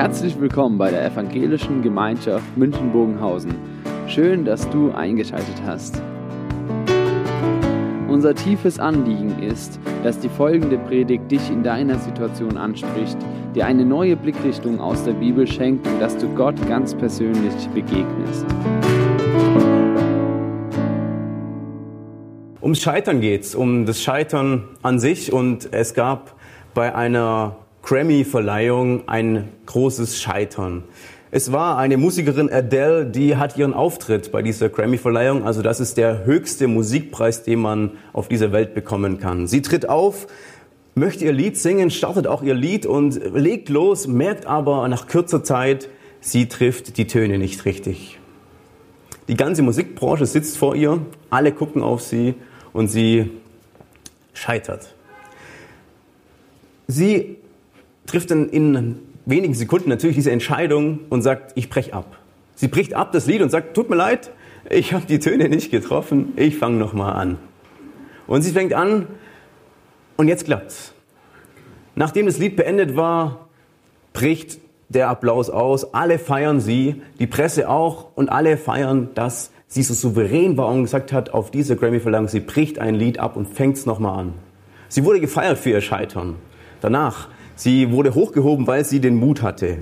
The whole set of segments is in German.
Herzlich willkommen bei der Evangelischen Gemeinschaft München-Bogenhausen. Schön, dass du eingeschaltet hast. Unser tiefes Anliegen ist, dass die folgende Predigt dich in deiner Situation anspricht, dir eine neue Blickrichtung aus der Bibel schenkt und dass du Gott ganz persönlich begegnest. Ums Scheitern geht's, um das Scheitern an sich und es gab bei einer Grammy-Verleihung ein großes Scheitern. Es war eine Musikerin Adele, die hat ihren Auftritt bei dieser Grammy-Verleihung. Also das ist der höchste Musikpreis, den man auf dieser Welt bekommen kann. Sie tritt auf, möchte ihr Lied singen, startet auch ihr Lied und legt los, merkt aber nach kürzer Zeit, sie trifft die Töne nicht richtig. Die ganze Musikbranche sitzt vor ihr, alle gucken auf sie und sie scheitert. Sie trifft dann in wenigen Sekunden natürlich diese Entscheidung und sagt, ich brech ab. Sie bricht ab das Lied und sagt, tut mir leid, ich habe die Töne nicht getroffen, ich fange nochmal an. Und sie fängt an und jetzt klappt's. Nachdem das Lied beendet war, bricht der Applaus aus, alle feiern sie, die Presse auch und alle feiern, dass sie so souverän war und gesagt hat, auf diese Grammy-Verleihung, sie bricht ein Lied ab und fängt's nochmal an. Sie wurde gefeiert für ihr Scheitern. Danach Sie wurde hochgehoben, weil sie den Mut hatte.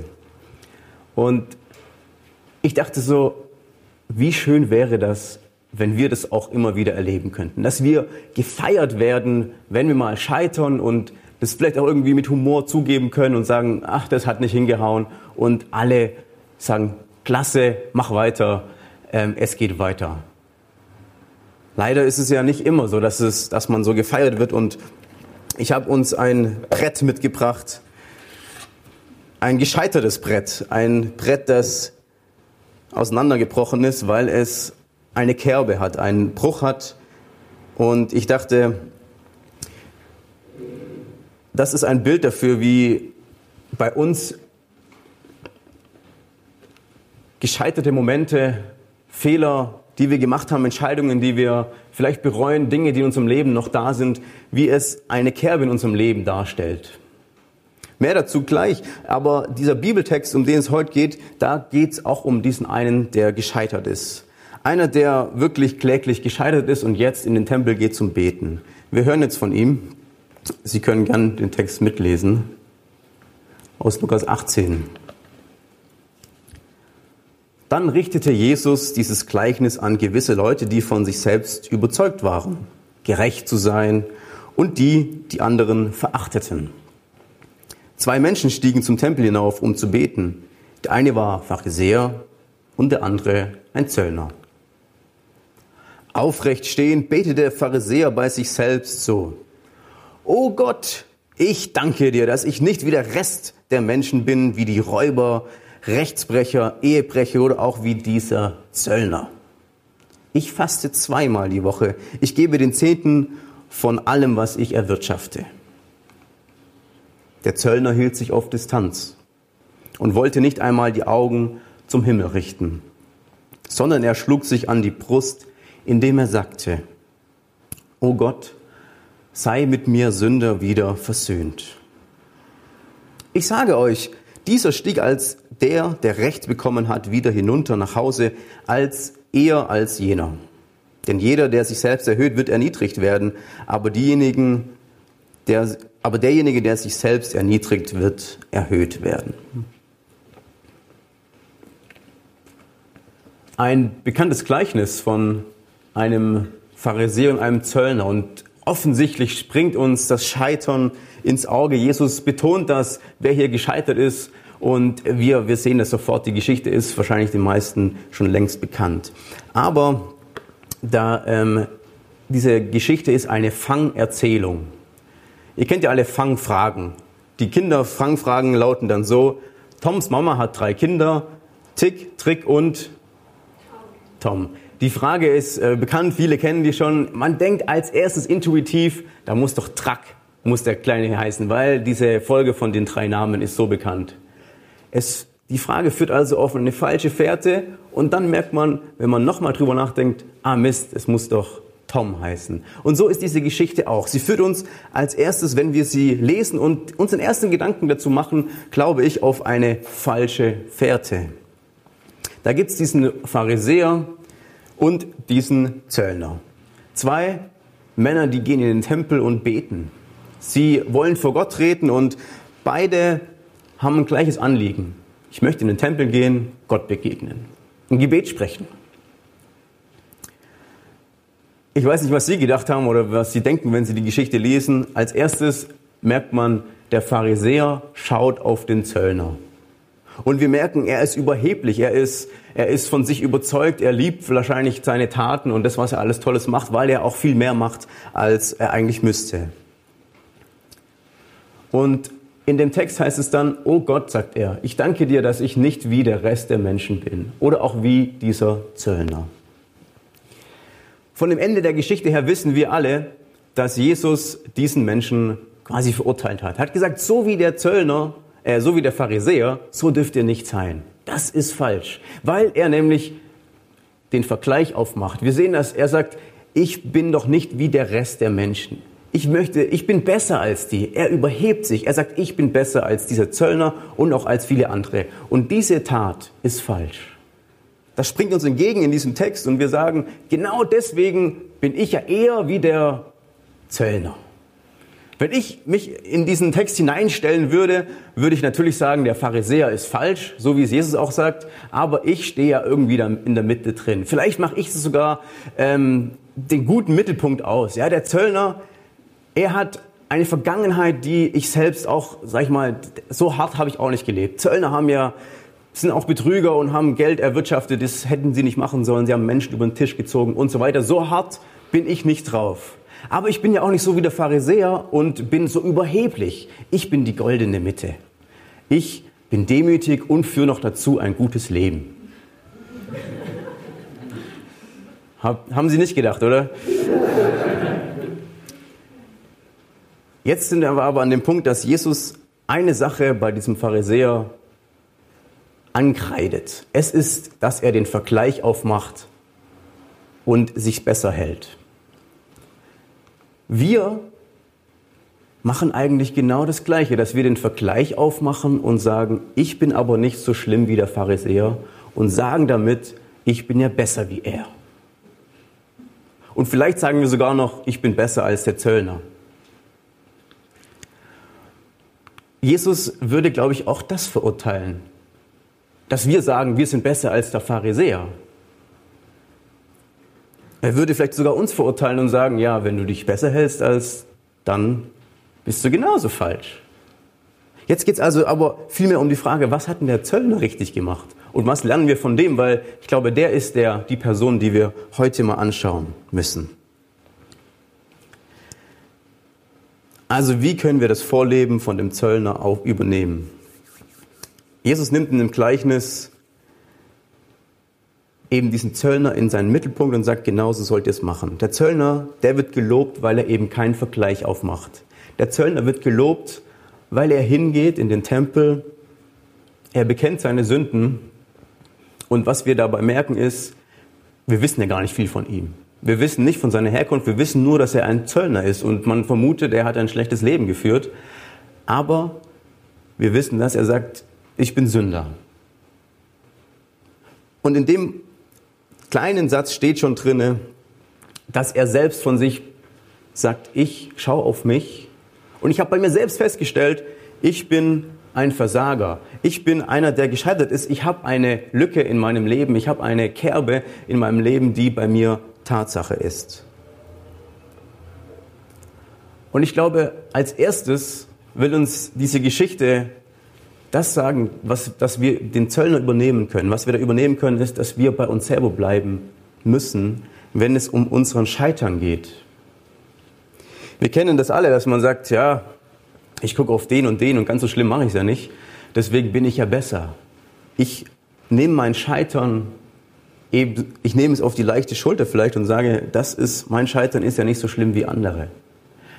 Und ich dachte so, wie schön wäre das, wenn wir das auch immer wieder erleben könnten. Dass wir gefeiert werden, wenn wir mal scheitern und das vielleicht auch irgendwie mit Humor zugeben können und sagen, ach, das hat nicht hingehauen. Und alle sagen, klasse, mach weiter, ähm, es geht weiter. Leider ist es ja nicht immer so, dass, es, dass man so gefeiert wird und ich habe uns ein Brett mitgebracht, ein gescheitertes Brett, ein Brett, das auseinandergebrochen ist, weil es eine Kerbe hat, einen Bruch hat. Und ich dachte, das ist ein Bild dafür, wie bei uns gescheiterte Momente, Fehler, die wir gemacht haben, Entscheidungen, die wir vielleicht bereuen, Dinge, die in unserem Leben noch da sind, wie es eine Kerbe in unserem Leben darstellt. Mehr dazu gleich, aber dieser Bibeltext, um den es heute geht, da geht es auch um diesen einen, der gescheitert ist. Einer, der wirklich kläglich gescheitert ist und jetzt in den Tempel geht zum Beten. Wir hören jetzt von ihm. Sie können gern den Text mitlesen. Aus Lukas 18. Dann richtete Jesus dieses Gleichnis an gewisse Leute, die von sich selbst überzeugt waren, gerecht zu sein und die die anderen verachteten. Zwei Menschen stiegen zum Tempel hinauf, um zu beten. Der eine war Pharisäer und der andere ein Zöllner. Aufrecht stehend betete der Pharisäer bei sich selbst so. O Gott, ich danke dir, dass ich nicht wie der Rest der Menschen bin, wie die Räuber, Rechtsbrecher, Ehebrecher oder auch wie dieser Zöllner. Ich faste zweimal die Woche. Ich gebe den Zehnten von allem, was ich erwirtschafte. Der Zöllner hielt sich auf Distanz und wollte nicht einmal die Augen zum Himmel richten, sondern er schlug sich an die Brust, indem er sagte, O Gott, sei mit mir Sünder wieder versöhnt. Ich sage euch, dieser stieg als der, der Recht bekommen hat, wieder hinunter nach Hause, als eher als jener. Denn jeder, der sich selbst erhöht, wird erniedrigt werden, aber diejenigen, der, aber derjenige, der sich selbst erniedrigt, wird erhöht werden. Ein bekanntes Gleichnis von einem Pharisäer und einem Zöllner und offensichtlich springt uns das Scheitern ins Auge. Jesus betont das, wer hier gescheitert ist und wir, wir sehen das sofort, die Geschichte ist wahrscheinlich den meisten schon längst bekannt. Aber da, ähm, diese Geschichte ist eine Fangerzählung. Ihr kennt ja alle Fangfragen. Die Kinder-Fangfragen lauten dann so, Toms Mama hat drei Kinder, Tick, Trick und Tom. Die Frage ist äh, bekannt, viele kennen die schon. Man denkt als erstes intuitiv, da muss doch Track, muss der Kleine heißen, weil diese Folge von den drei Namen ist so bekannt. Es, die Frage führt also auf eine falsche Fährte und dann merkt man, wenn man nochmal drüber nachdenkt, ah Mist, es muss doch Tom heißen. Und so ist diese Geschichte auch. Sie führt uns als erstes, wenn wir sie lesen und uns den ersten Gedanken dazu machen, glaube ich, auf eine falsche Fährte. Da gibt's diesen Pharisäer und diesen Zöllner. Zwei Männer, die gehen in den Tempel und beten. Sie wollen vor Gott treten und beide haben ein gleiches Anliegen. Ich möchte in den Tempel gehen, Gott begegnen, ein Gebet sprechen. Ich weiß nicht, was Sie gedacht haben oder was Sie denken, wenn Sie die Geschichte lesen. Als erstes merkt man, der Pharisäer schaut auf den Zöllner. Und wir merken, er ist überheblich, er ist, er ist von sich überzeugt, er liebt wahrscheinlich seine Taten und das, was er alles Tolles macht, weil er auch viel mehr macht, als er eigentlich müsste. Und in dem Text heißt es dann, oh Gott, sagt er, ich danke dir, dass ich nicht wie der Rest der Menschen bin oder auch wie dieser Zöllner. Von dem Ende der Geschichte her wissen wir alle, dass Jesus diesen Menschen quasi verurteilt hat. Er hat gesagt, so wie der Zöllner, äh, so wie der Pharisäer, so dürft ihr nicht sein. Das ist falsch, weil er nämlich den Vergleich aufmacht. Wir sehen das, er sagt, ich bin doch nicht wie der Rest der Menschen ich möchte, ich bin besser als die. Er überhebt sich. Er sagt, ich bin besser als dieser Zöllner und auch als viele andere. Und diese Tat ist falsch. Das springt uns entgegen in diesem Text und wir sagen, genau deswegen bin ich ja eher wie der Zöllner. Wenn ich mich in diesen Text hineinstellen würde, würde ich natürlich sagen, der Pharisäer ist falsch, so wie es Jesus auch sagt, aber ich stehe ja irgendwie in der Mitte drin. Vielleicht mache ich sogar ähm, den guten Mittelpunkt aus. Ja, der Zöllner, er hat eine Vergangenheit, die ich selbst auch, sag ich mal, so hart habe ich auch nicht gelebt. Zöllner haben ja, sind auch Betrüger und haben Geld erwirtschaftet, das hätten sie nicht machen sollen. Sie haben Menschen über den Tisch gezogen und so weiter. So hart bin ich nicht drauf. Aber ich bin ja auch nicht so wie der Pharisäer und bin so überheblich. Ich bin die goldene Mitte. Ich bin demütig und führe noch dazu ein gutes Leben. Hab, haben Sie nicht gedacht, oder? Jetzt sind wir aber an dem Punkt, dass Jesus eine Sache bei diesem Pharisäer ankreidet. Es ist, dass er den Vergleich aufmacht und sich besser hält. Wir machen eigentlich genau das Gleiche, dass wir den Vergleich aufmachen und sagen, ich bin aber nicht so schlimm wie der Pharisäer und sagen damit, ich bin ja besser wie er. Und vielleicht sagen wir sogar noch, ich bin besser als der Zöllner. Jesus würde, glaube ich, auch das verurteilen. Dass wir sagen, wir sind besser als der Pharisäer. Er würde vielleicht sogar uns verurteilen und sagen, ja, wenn du dich besser hältst als, dann bist du genauso falsch. Jetzt geht es also aber vielmehr um die Frage, was hat denn der Zöllner richtig gemacht? Und was lernen wir von dem? Weil ich glaube, der ist der, die Person, die wir heute mal anschauen müssen. Also wie können wir das Vorleben von dem Zöllner auch übernehmen? Jesus nimmt in dem Gleichnis eben diesen Zöllner in seinen Mittelpunkt und sagt, genauso sollt ihr es machen. Der Zöllner, der wird gelobt, weil er eben keinen Vergleich aufmacht. Der Zöllner wird gelobt, weil er hingeht in den Tempel, er bekennt seine Sünden und was wir dabei merken ist, wir wissen ja gar nicht viel von ihm. Wir wissen nicht von seiner Herkunft, wir wissen nur, dass er ein Zöllner ist und man vermutet, er hat ein schlechtes Leben geführt. Aber wir wissen, dass er sagt, ich bin Sünder. Und in dem kleinen Satz steht schon drinne, dass er selbst von sich sagt, ich schaue auf mich und ich habe bei mir selbst festgestellt, ich bin ein Versager. Ich bin einer, der gescheitert ist. Ich habe eine Lücke in meinem Leben. Ich habe eine Kerbe in meinem Leben, die bei mir Tatsache ist. Und ich glaube, als erstes will uns diese Geschichte das sagen, was, dass wir den Zöllner übernehmen können. Was wir da übernehmen können, ist, dass wir bei uns selber bleiben müssen, wenn es um unseren Scheitern geht. Wir kennen das alle, dass man sagt, ja, ich gucke auf den und den und ganz so schlimm mache ich es ja nicht. Deswegen bin ich ja besser. Ich nehme mein Scheitern eben, ich nehme es auf die leichte Schulter vielleicht und sage, das ist, mein Scheitern ist ja nicht so schlimm wie andere.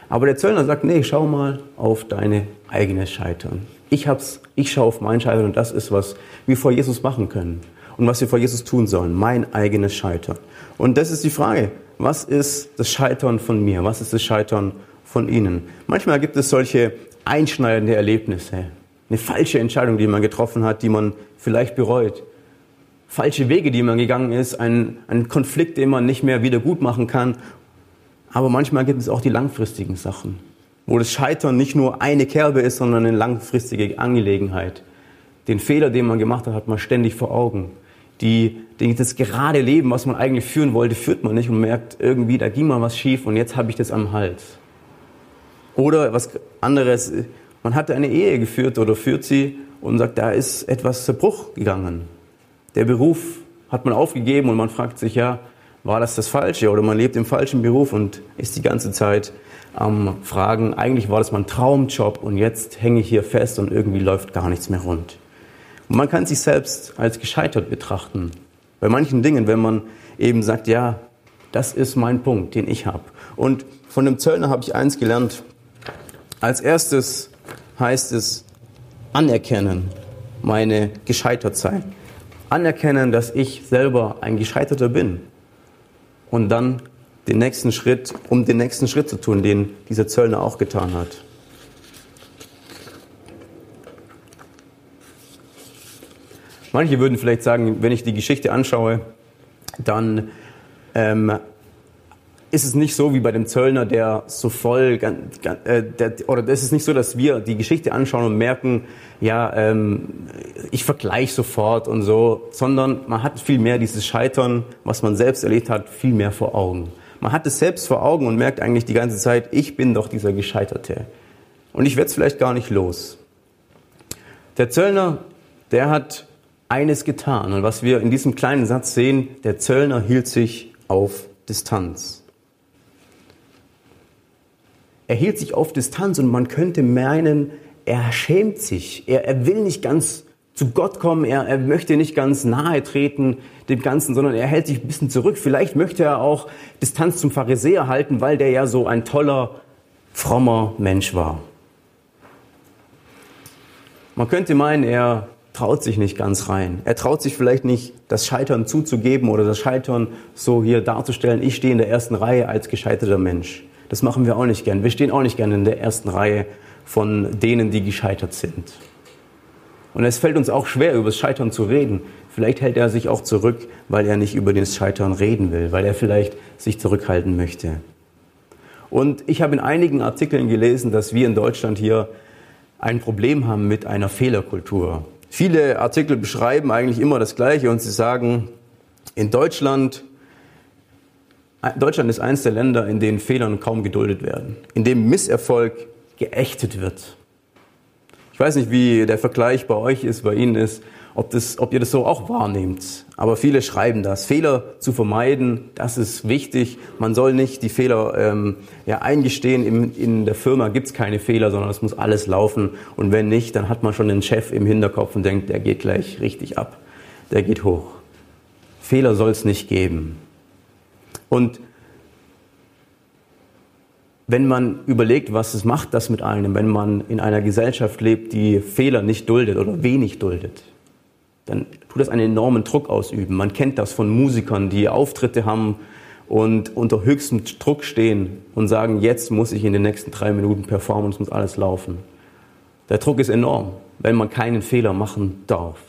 Aber der Zöllner sagt, nee, schau mal auf deine eigene Scheitern. Ich hab's, ich schaue auf mein Scheitern und das ist, was wir vor Jesus machen können. Und was wir vor Jesus tun sollen. Mein eigenes Scheitern. Und das ist die Frage. was ist das Scheitern von mir? Was ist das Scheitern von Ihnen? Manchmal gibt es solche einschneidende Erlebnisse. Eine falsche Entscheidung, die man getroffen hat, die man vielleicht bereut. Falsche Wege, die man gegangen ist, ein, ein Konflikt, den man nicht mehr wieder gut machen kann. Aber manchmal gibt es auch die langfristigen Sachen, wo das Scheitern nicht nur eine Kerbe ist, sondern eine langfristige Angelegenheit. Den Fehler, den man gemacht hat, hat man ständig vor Augen. Die, das gerade Leben, was man eigentlich führen wollte, führt man nicht und merkt irgendwie, da ging mal was schief und jetzt habe ich das am Hals. Oder was anderes, man hat eine Ehe geführt oder führt sie und sagt, da ist etwas zu Bruch gegangen. Der Beruf hat man aufgegeben und man fragt sich ja, war das das Falsche oder man lebt im falschen Beruf und ist die ganze Zeit am Fragen, eigentlich war das mein Traumjob und jetzt hänge ich hier fest und irgendwie läuft gar nichts mehr rund. Und man kann sich selbst als gescheitert betrachten. Bei manchen Dingen, wenn man eben sagt, ja, das ist mein Punkt, den ich habe. Und von dem Zöllner habe ich eins gelernt. Als erstes heißt es anerkennen, meine Gescheitertsein. Anerkennen, dass ich selber ein Gescheiterter bin. Und dann den nächsten Schritt, um den nächsten Schritt zu tun, den dieser Zöllner auch getan hat. Manche würden vielleicht sagen, wenn ich die Geschichte anschaue, dann ähm, ist es nicht so wie bei dem Zöllner, der so voll, äh, der, oder es ist nicht so, dass wir die Geschichte anschauen und merken, ja, ähm, ich vergleiche sofort und so, sondern man hat viel mehr dieses Scheitern, was man selbst erlebt hat, viel mehr vor Augen. Man hat es selbst vor Augen und merkt eigentlich die ganze Zeit, ich bin doch dieser Gescheiterte. Und ich werde es vielleicht gar nicht los. Der Zöllner, der hat eines getan. Und was wir in diesem kleinen Satz sehen, der Zöllner hielt sich auf Distanz. Er hielt sich auf Distanz und man könnte meinen, er schämt sich. Er, er will nicht ganz zu Gott kommen, er, er möchte nicht ganz nahe treten dem Ganzen, sondern er hält sich ein bisschen zurück. Vielleicht möchte er auch Distanz zum Pharisäer halten, weil der ja so ein toller, frommer Mensch war. Man könnte meinen, er traut sich nicht ganz rein. Er traut sich vielleicht nicht, das Scheitern zuzugeben oder das Scheitern so hier darzustellen. Ich stehe in der ersten Reihe als gescheiterter Mensch. Das machen wir auch nicht gern. Wir stehen auch nicht gern in der ersten Reihe von denen, die gescheitert sind. Und es fällt uns auch schwer, über das Scheitern zu reden. Vielleicht hält er sich auch zurück, weil er nicht über das Scheitern reden will, weil er vielleicht sich zurückhalten möchte. Und ich habe in einigen Artikeln gelesen, dass wir in Deutschland hier ein Problem haben mit einer Fehlerkultur. Viele Artikel beschreiben eigentlich immer das Gleiche und sie sagen, in Deutschland, Deutschland ist eines der Länder, in denen Fehlern kaum geduldet werden, in dem Misserfolg geächtet wird. Ich weiß nicht, wie der Vergleich bei euch ist, bei Ihnen ist, ob, das, ob ihr das so auch wahrnehmt. Aber viele schreiben das. Fehler zu vermeiden, das ist wichtig. Man soll nicht die Fehler ähm, ja, eingestehen. In, in der Firma gibt es keine Fehler, sondern es muss alles laufen. Und wenn nicht, dann hat man schon den Chef im Hinterkopf und denkt, der geht gleich richtig ab. Der geht hoch. Fehler soll es nicht geben. Und wenn man überlegt, was es macht das mit einem, wenn man in einer Gesellschaft lebt, die Fehler nicht duldet oder wenig duldet, dann tut das einen enormen Druck ausüben. Man kennt das von Musikern, die Auftritte haben und unter höchstem Druck stehen und sagen, jetzt muss ich in den nächsten drei Minuten performen, es muss alles laufen. Der Druck ist enorm, wenn man keinen Fehler machen darf.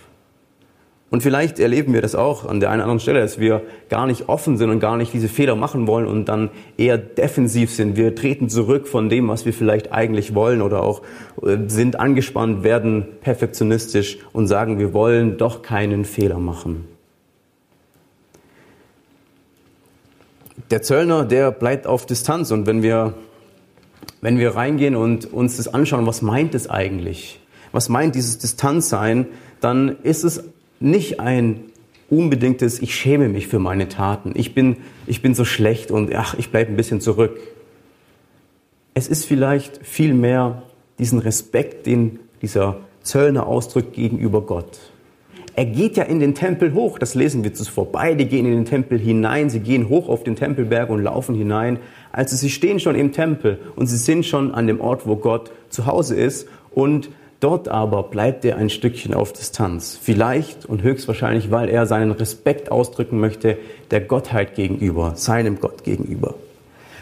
Und vielleicht erleben wir das auch an der einen oder anderen Stelle, dass wir gar nicht offen sind und gar nicht diese Fehler machen wollen und dann eher defensiv sind. Wir treten zurück von dem, was wir vielleicht eigentlich wollen oder auch äh, sind angespannt, werden perfektionistisch und sagen, wir wollen doch keinen Fehler machen. Der Zöllner, der bleibt auf Distanz und wenn wir, wenn wir reingehen und uns das anschauen, was meint es eigentlich? Was meint dieses Distanzsein? Dann ist es nicht ein unbedingtes, ich schäme mich für meine Taten, ich bin, ich bin so schlecht und ach, ich bleibe ein bisschen zurück. Es ist vielleicht vielmehr diesen Respekt, den dieser Zöllner ausdrückt gegenüber Gott. Er geht ja in den Tempel hoch, das lesen wir zuvor. Beide gehen in den Tempel hinein, sie gehen hoch auf den Tempelberg und laufen hinein. Also sie stehen schon im Tempel und sie sind schon an dem Ort, wo Gott zu Hause ist und Dort aber bleibt er ein Stückchen auf Distanz. Vielleicht und höchstwahrscheinlich, weil er seinen Respekt ausdrücken möchte der Gottheit gegenüber, seinem Gott gegenüber.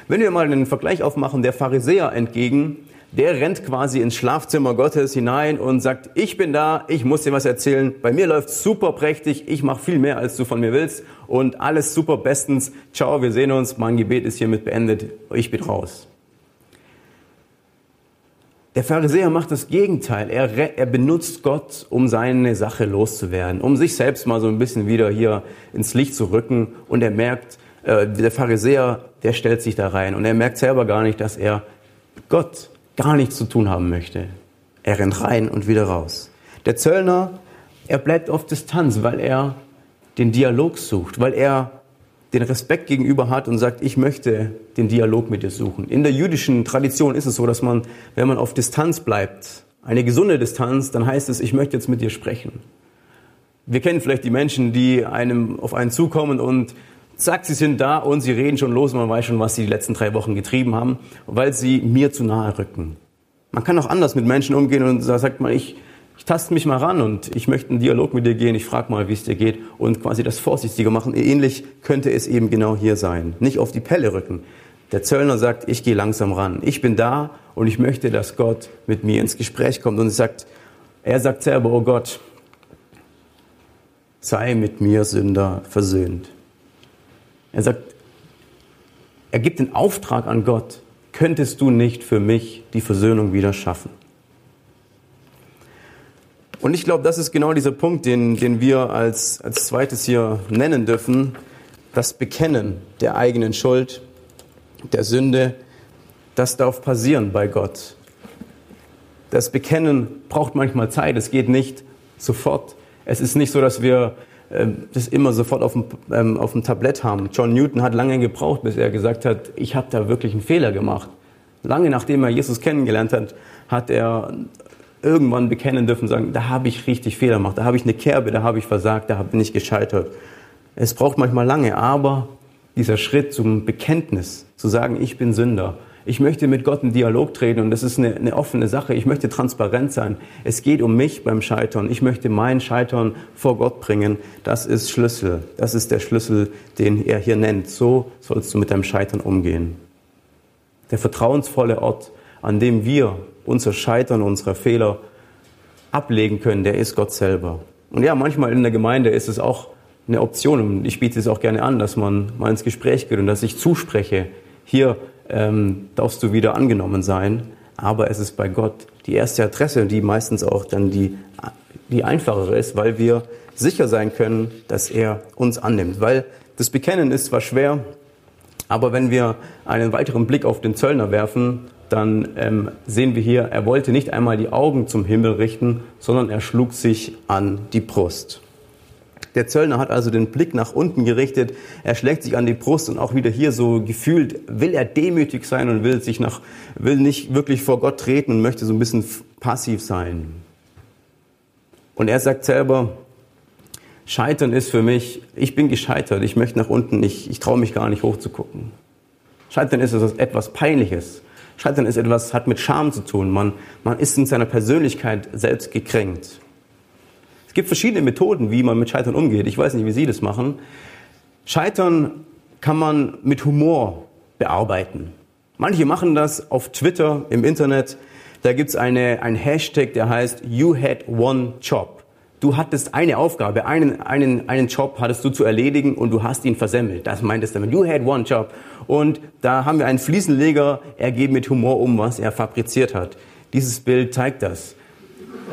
Wenn wir mal einen Vergleich aufmachen, der Pharisäer entgegen, der rennt quasi ins Schlafzimmer Gottes hinein und sagt, ich bin da, ich muss dir was erzählen, bei mir läuft super prächtig, ich mache viel mehr, als du von mir willst und alles super bestens, ciao, wir sehen uns, mein Gebet ist hiermit beendet, ich bin raus. Der Pharisäer macht das Gegenteil. Er, er, benutzt Gott, um seine Sache loszuwerden, um sich selbst mal so ein bisschen wieder hier ins Licht zu rücken. Und er merkt, äh, der Pharisäer, der stellt sich da rein und er merkt selber gar nicht, dass er Gott gar nichts zu tun haben möchte. Er rennt rein und wieder raus. Der Zöllner, er bleibt auf Distanz, weil er den Dialog sucht, weil er den Respekt gegenüber hat und sagt, ich möchte den Dialog mit dir suchen. In der jüdischen Tradition ist es so, dass man, wenn man auf Distanz bleibt, eine gesunde Distanz, dann heißt es, ich möchte jetzt mit dir sprechen. Wir kennen vielleicht die Menschen, die einem auf einen zukommen und zack, sie sind da und sie reden schon los und man weiß schon, was sie die letzten drei Wochen getrieben haben, weil sie mir zu nahe rücken. Man kann auch anders mit Menschen umgehen und sagt man, ich, ich taste mich mal ran und ich möchte einen Dialog mit dir gehen, ich frage mal, wie es dir geht und quasi das vorsichtiger machen. Ähnlich könnte es eben genau hier sein. Nicht auf die Pelle rücken. Der Zöllner sagt, ich gehe langsam ran. Ich bin da und ich möchte, dass Gott mit mir ins Gespräch kommt. Und sagt, er sagt selber, oh Gott, sei mit mir Sünder versöhnt. Er sagt, er gibt den Auftrag an Gott, könntest du nicht für mich die Versöhnung wieder schaffen? Und ich glaube, das ist genau dieser Punkt, den, den wir als, als zweites hier nennen dürfen. Das Bekennen der eigenen Schuld, der Sünde, das darf passieren bei Gott. Das Bekennen braucht manchmal Zeit, es geht nicht sofort. Es ist nicht so, dass wir ähm, das immer sofort auf dem, ähm, auf dem Tablett haben. John Newton hat lange gebraucht, bis er gesagt hat, ich habe da wirklich einen Fehler gemacht. Lange nachdem er Jesus kennengelernt hat, hat er irgendwann bekennen dürfen, sagen, da habe ich richtig Fehler gemacht, da habe ich eine Kerbe, da habe ich versagt, da bin ich gescheitert. Es braucht manchmal lange, aber dieser Schritt zum Bekenntnis, zu sagen, ich bin Sünder, ich möchte mit Gott in Dialog treten und das ist eine, eine, offene Sache. Ich möchte transparent sein. Es geht um mich beim Scheitern. Ich möchte mein Scheitern vor Gott bringen. Das ist Schlüssel. Das ist der Schlüssel, den er hier nennt. So sollst du mit deinem Scheitern umgehen. Der vertrauensvolle Ort, an dem wir unser Scheitern, unsere Fehler ablegen können, der ist Gott selber. Und ja, manchmal in der Gemeinde ist es auch eine Option und ich biete es auch gerne an, dass man mal ins Gespräch geht und dass ich zuspreche, hier ähm, darfst du wieder angenommen sein. Aber es ist bei Gott die erste Adresse, die meistens auch dann die, die einfachere ist, weil wir sicher sein können, dass er uns annimmt. Weil das Bekennen ist zwar schwer, aber wenn wir einen weiteren Blick auf den Zöllner werfen, dann ähm, sehen wir hier, er wollte nicht einmal die Augen zum Himmel richten, sondern er schlug sich an die Brust. Der Zöllner hat also den Blick nach unten gerichtet, er schlägt sich an die Brust und auch wieder hier so gefühlt, will er demütig sein und will sich nach, will nicht wirklich vor Gott treten und möchte so ein bisschen passiv sein. Und er sagt selber, Scheitern ist für mich, ich bin gescheitert, ich möchte nach unten, ich, ich traue mich gar nicht hochzugucken. Scheitern ist etwas Peinliches. Scheitern ist etwas, hat mit Scham zu tun. Man, man ist in seiner Persönlichkeit selbst gekränkt. Es gibt verschiedene Methoden, wie man mit Scheitern umgeht. Ich weiß nicht, wie Sie das machen. Scheitern kann man mit Humor bearbeiten. Manche machen das auf Twitter, im Internet. Da gibt's eine, ein Hashtag, der heißt You had one job. Du hattest eine Aufgabe, einen, einen, einen Job hattest du zu erledigen und du hast ihn versemmelt. Das meint es damit. You had one job. Und da haben wir einen Fliesenleger, er geht mit Humor um, was er fabriziert hat. Dieses Bild zeigt das.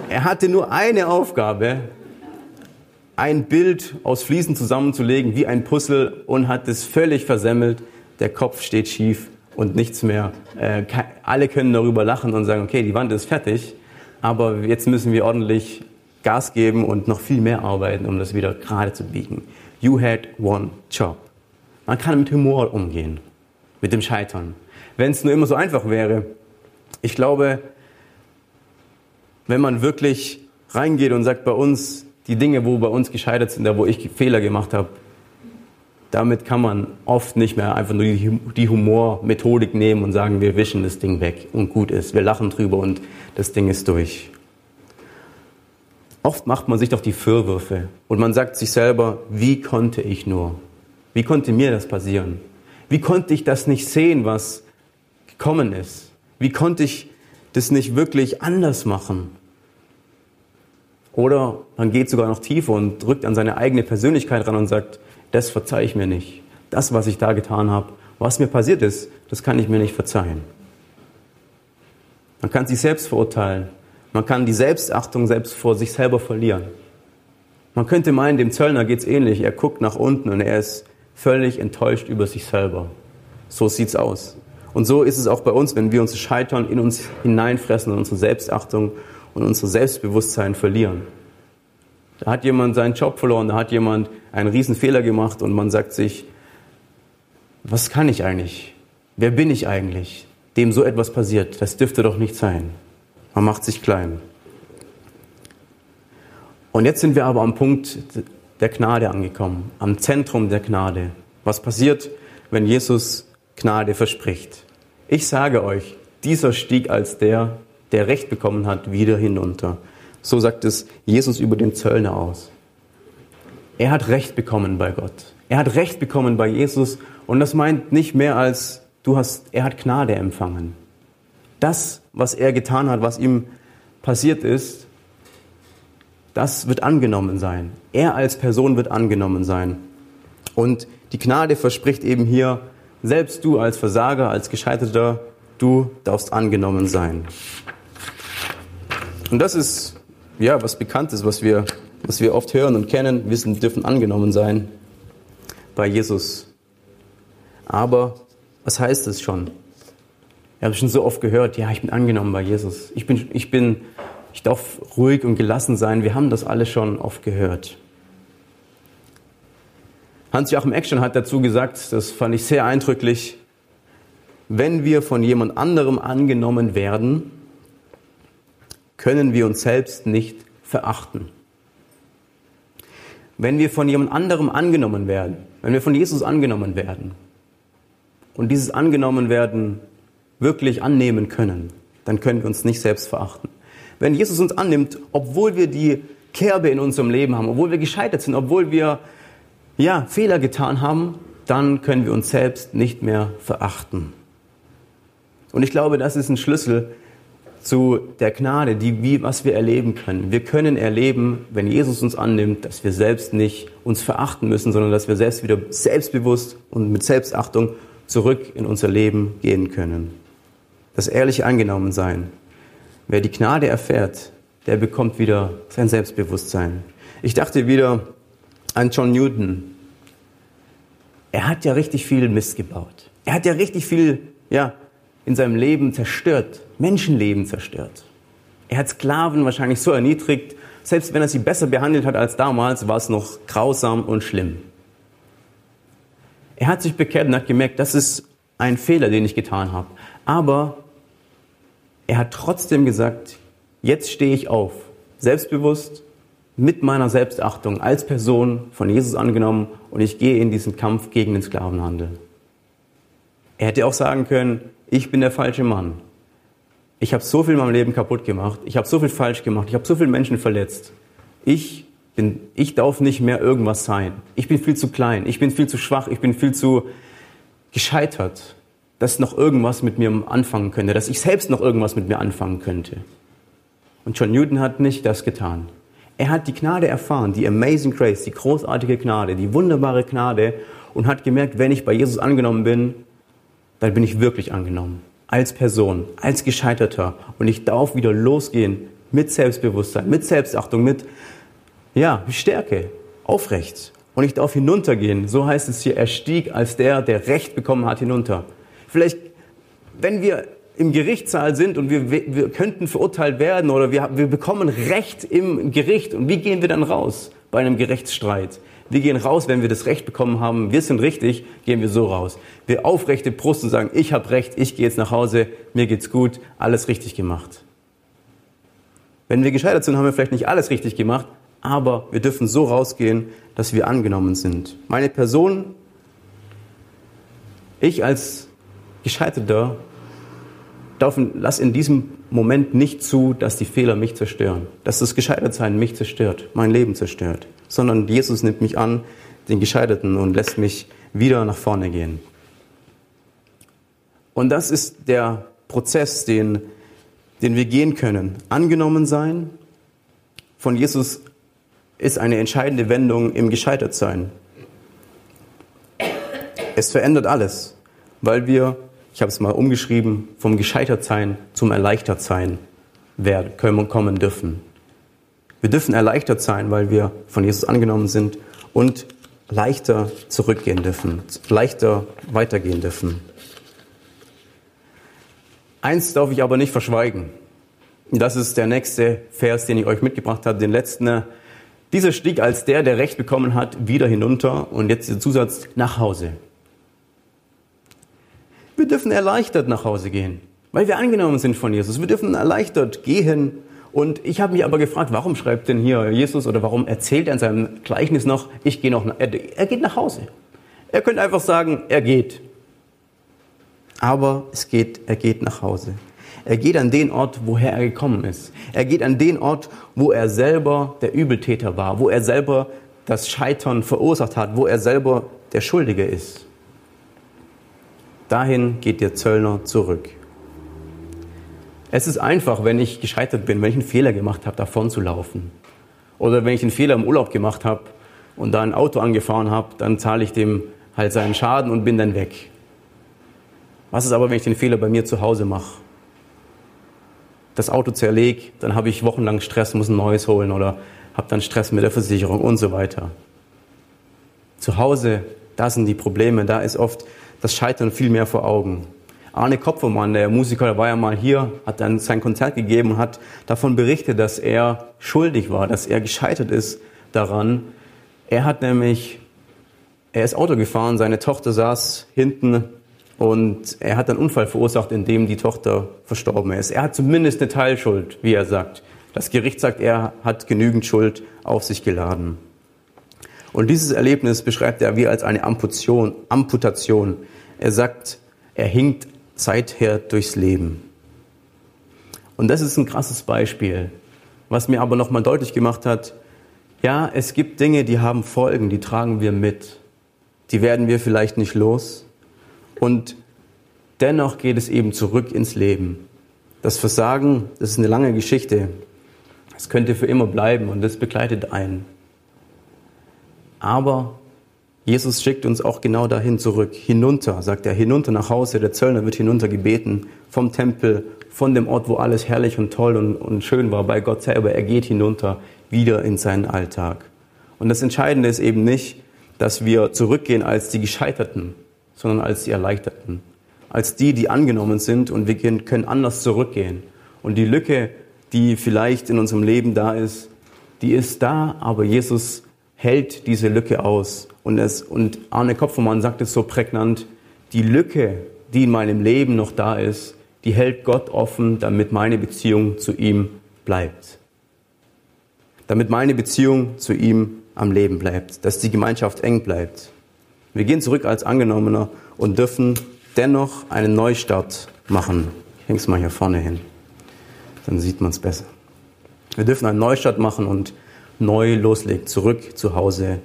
Er hatte nur eine Aufgabe, ein Bild aus Fliesen zusammenzulegen wie ein Puzzle und hat es völlig versemmelt. Der Kopf steht schief und nichts mehr. Äh, alle können darüber lachen und sagen, okay, die Wand ist fertig, aber jetzt müssen wir ordentlich Gas geben und noch viel mehr arbeiten, um das wieder gerade zu biegen. You had one job. Man kann mit Humor umgehen, mit dem Scheitern. Wenn es nur immer so einfach wäre. Ich glaube, wenn man wirklich reingeht und sagt, bei uns, die Dinge, wo bei uns gescheitert sind, da wo ich Fehler gemacht habe, damit kann man oft nicht mehr einfach nur die Humormethodik nehmen und sagen, wir wischen das Ding weg und gut ist. Wir lachen drüber und das Ding ist durch. Oft macht man sich doch die Vorwürfe und man sagt sich selber, wie konnte ich nur? Wie konnte mir das passieren? Wie konnte ich das nicht sehen, was gekommen ist? Wie konnte ich das nicht wirklich anders machen? Oder man geht sogar noch tiefer und drückt an seine eigene Persönlichkeit ran und sagt, das verzeihe ich mir nicht. Das, was ich da getan habe, was mir passiert ist, das kann ich mir nicht verzeihen. Man kann sich selbst verurteilen. Man kann die Selbstachtung selbst vor sich selber verlieren. Man könnte meinen, dem Zöllner geht es ähnlich. Er guckt nach unten und er ist völlig enttäuscht über sich selber. So sieht's aus. Und so ist es auch bei uns, wenn wir uns Scheitern in uns hineinfressen und unsere Selbstachtung und unser Selbstbewusstsein verlieren. Da hat jemand seinen Job verloren, da hat jemand einen riesen Fehler gemacht und man sagt sich, was kann ich eigentlich? Wer bin ich eigentlich, dem so etwas passiert? Das dürfte doch nicht sein. Man macht sich klein. Und jetzt sind wir aber am Punkt der Gnade angekommen, am Zentrum der Gnade. Was passiert, wenn Jesus Gnade verspricht? Ich sage euch, dieser stieg als der, der Recht bekommen hat, wieder hinunter. So sagt es Jesus über den Zöllner aus. Er hat Recht bekommen bei Gott. Er hat Recht bekommen bei Jesus und das meint nicht mehr als du hast, er hat Gnade empfangen. Das, was er getan hat, was ihm passiert ist, das wird angenommen sein. Er als Person wird angenommen sein. Und die Gnade verspricht eben hier, selbst du als Versager, als Gescheiterter, du darfst angenommen sein. Und das ist ja was Bekanntes, was wir was wir oft hören und kennen, wissen, dürfen angenommen sein bei Jesus. Aber was heißt es schon? Ich habe schon so oft gehört, ja, ich bin angenommen bei Jesus. Ich bin, ich bin, ich darf ruhig und gelassen sein. Wir haben das alle schon oft gehört. Hans-Joachim Eckstein hat dazu gesagt, das fand ich sehr eindrücklich, wenn wir von jemand anderem angenommen werden, können wir uns selbst nicht verachten. Wenn wir von jemand anderem angenommen werden, wenn wir von Jesus angenommen werden und dieses angenommen werden wirklich annehmen können, dann können wir uns nicht selbst verachten. Wenn Jesus uns annimmt, obwohl wir die Kerbe in unserem Leben haben, obwohl wir gescheitert sind, obwohl wir ja, Fehler getan haben, dann können wir uns selbst nicht mehr verachten. Und ich glaube, das ist ein Schlüssel, zu der Gnade, die, wie, was wir erleben können. Wir können erleben, wenn Jesus uns annimmt, dass wir selbst nicht uns verachten müssen, sondern dass wir selbst wieder selbstbewusst und mit Selbstachtung zurück in unser Leben gehen können. Das ehrliche Angenommensein. Wer die Gnade erfährt, der bekommt wieder sein Selbstbewusstsein. Ich dachte wieder an John Newton. Er hat ja richtig viel Mist gebaut. Er hat ja richtig viel, ja, in seinem Leben zerstört, Menschenleben zerstört. Er hat Sklaven wahrscheinlich so erniedrigt, selbst wenn er sie besser behandelt hat als damals, war es noch grausam und schlimm. Er hat sich bekehrt und hat gemerkt, das ist ein Fehler, den ich getan habe. Aber er hat trotzdem gesagt, jetzt stehe ich auf, selbstbewusst, mit meiner Selbstachtung als Person von Jesus angenommen und ich gehe in diesen Kampf gegen den Sklavenhandel. Er hätte auch sagen können, ich bin der falsche Mann. Ich habe so viel in meinem Leben kaputt gemacht. Ich habe so viel falsch gemacht. Ich habe so viele Menschen verletzt. Ich bin, ich darf nicht mehr irgendwas sein. Ich bin viel zu klein. Ich bin viel zu schwach. Ich bin viel zu gescheitert, dass noch irgendwas mit mir anfangen könnte, dass ich selbst noch irgendwas mit mir anfangen könnte. Und John Newton hat nicht das getan. Er hat die Gnade erfahren, die Amazing Grace, die großartige Gnade, die wunderbare Gnade und hat gemerkt, wenn ich bei Jesus angenommen bin, dann bin ich wirklich angenommen. Als Person, als Gescheiterter. Und ich darf wieder losgehen mit Selbstbewusstsein, mit Selbstachtung, mit, ja, Stärke, aufrecht. Und ich darf hinuntergehen. So heißt es hier, er stieg als der, der Recht bekommen hat, hinunter. Vielleicht, wenn wir im Gerichtssaal sind und wir, wir könnten verurteilt werden oder wir, wir bekommen Recht im Gericht. Und wie gehen wir dann raus bei einem Gerichtsstreit? Wir gehen raus, wenn wir das Recht bekommen haben, wir sind richtig, gehen wir so raus. Wir aufrechte Brust und sagen, ich habe Recht, ich gehe jetzt nach Hause, mir geht's gut, alles richtig gemacht. Wenn wir gescheitert sind, haben wir vielleicht nicht alles richtig gemacht, aber wir dürfen so rausgehen, dass wir angenommen sind. Meine Person, ich als Gescheiterter, lass in diesem Moment nicht zu, dass die Fehler mich zerstören, dass das Gescheitertsein mich zerstört, mein Leben zerstört, sondern Jesus nimmt mich an, den Gescheiterten, und lässt mich wieder nach vorne gehen. Und das ist der Prozess, den, den wir gehen können. Angenommen sein von Jesus ist eine entscheidende Wendung im Gescheitertsein. Es verändert alles, weil wir, ich habe es mal umgeschrieben, vom Gescheitertsein zum Erleichtertsein werden, kommen dürfen. Wir dürfen erleichtert sein, weil wir von Jesus angenommen sind und leichter zurückgehen dürfen, leichter weitergehen dürfen. Eins darf ich aber nicht verschweigen. Das ist der nächste Vers, den ich euch mitgebracht habe, den letzten. Dieser stieg als der, der Recht bekommen hat, wieder hinunter und jetzt der Zusatz nach Hause. Wir dürfen erleichtert nach Hause gehen, weil wir angenommen sind von Jesus. Wir dürfen erleichtert gehen. Und ich habe mich aber gefragt, warum schreibt denn hier Jesus oder warum erzählt er in seinem Gleichnis noch, ich gehe noch, er, er geht nach Hause. Er könnte einfach sagen, er geht. Aber es geht, er geht nach Hause. Er geht an den Ort, woher er gekommen ist. Er geht an den Ort, wo er selber der Übeltäter war, wo er selber das Scheitern verursacht hat, wo er selber der Schuldige ist. Dahin geht der Zöllner zurück. Es ist einfach, wenn ich gescheitert bin, wenn ich einen Fehler gemacht habe, davon zu laufen. Oder wenn ich einen Fehler im Urlaub gemacht habe und da ein Auto angefahren habe, dann zahle ich dem halt seinen Schaden und bin dann weg. Was ist aber, wenn ich den Fehler bei mir zu Hause mache? Das Auto zerleg, dann habe ich wochenlang Stress, muss ein neues holen oder habe dann Stress mit der Versicherung und so weiter. Zu Hause, da sind die Probleme, da ist oft das Scheitern viel mehr vor Augen. Arne Kopfermann, der Musiker, der war ja mal hier, hat dann sein Konzert gegeben und hat davon berichtet, dass er schuldig war, dass er gescheitert ist daran. Er hat nämlich, er ist Auto gefahren, seine Tochter saß hinten und er hat einen Unfall verursacht, in dem die Tochter verstorben ist. Er hat zumindest eine Teilschuld, wie er sagt. Das Gericht sagt, er hat genügend Schuld auf sich geladen. Und dieses Erlebnis beschreibt er wie als eine Amputation. Amputation. Er sagt, er hinkt seither durchs Leben. Und das ist ein krasses Beispiel, was mir aber nochmal deutlich gemacht hat, ja, es gibt Dinge, die haben Folgen, die tragen wir mit. Die werden wir vielleicht nicht los. Und dennoch geht es eben zurück ins Leben. Das Versagen, das ist eine lange Geschichte. Es könnte für immer bleiben und das begleitet einen. Aber Jesus schickt uns auch genau dahin zurück, hinunter, sagt er, hinunter nach Hause. Der Zöllner wird hinunter gebeten vom Tempel, von dem Ort, wo alles herrlich und toll und, und schön war, bei Gott selber. Er geht hinunter, wieder in seinen Alltag. Und das Entscheidende ist eben nicht, dass wir zurückgehen als die Gescheiterten, sondern als die Erleichterten. Als die, die angenommen sind und wir können anders zurückgehen. Und die Lücke, die vielleicht in unserem Leben da ist, die ist da, aber Jesus hält diese Lücke aus. Und, es, und Arne Kopfermann sagt es so prägnant, die Lücke, die in meinem Leben noch da ist, die hält Gott offen, damit meine Beziehung zu ihm bleibt. Damit meine Beziehung zu ihm am Leben bleibt, dass die Gemeinschaft eng bleibt. Wir gehen zurück als Angenommener und dürfen dennoch einen Neustart machen. Ich hänge es mal hier vorne hin, dann sieht man es besser. Wir dürfen einen Neustart machen und neu loslegt, zurück zu Hause,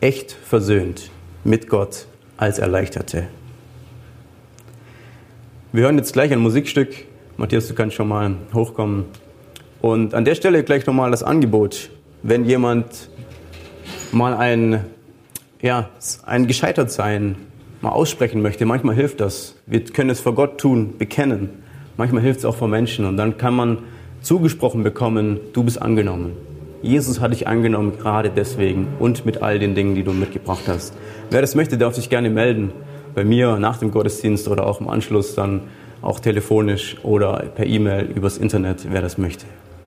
echt versöhnt mit Gott als Erleichterte. Wir hören jetzt gleich ein Musikstück. Matthias, du kannst schon mal hochkommen. Und an der Stelle gleich nochmal das Angebot, wenn jemand mal ein, ja, ein Gescheitertsein mal aussprechen möchte. Manchmal hilft das. Wir können es vor Gott tun, bekennen. Manchmal hilft es auch vor Menschen. Und dann kann man zugesprochen bekommen, du bist angenommen. Jesus hat dich angenommen, gerade deswegen und mit all den Dingen, die du mitgebracht hast. Wer das möchte, darf sich gerne melden. Bei mir nach dem Gottesdienst oder auch im Anschluss dann auch telefonisch oder per E-Mail übers Internet, wer das möchte.